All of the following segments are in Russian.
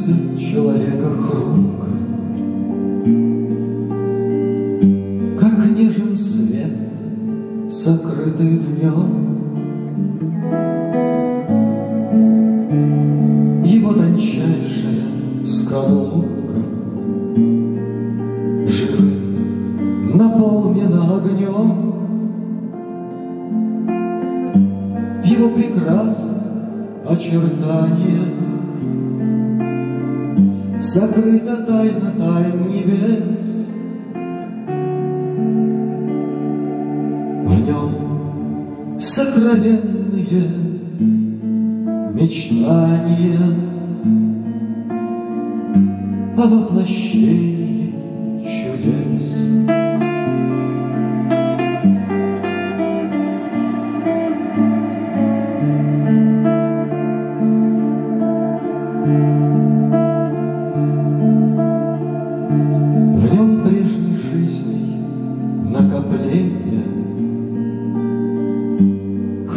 сердце человека хрупко. Как нежен свет, сокрытый в нем, Его тончайшая скорлупка Живы наполнена огнем. Его прекрасное очертание — Закрыта тайна тайн небес В сокровенные мечтания О воплощении чудес.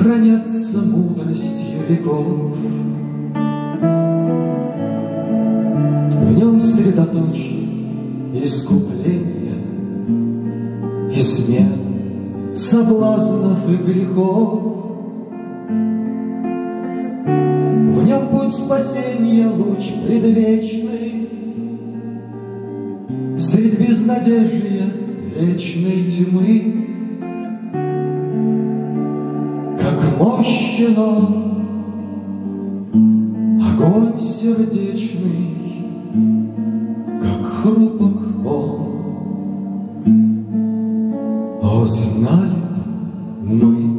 Хранятся мудростью веков. В нем средоточие искупления Измен, соблазнов и грехов. В нем путь спасения, луч предвечный, Средь безнадежья вечной тьмы, Он, огонь сердечный, Как хрупок он, О, знали б мы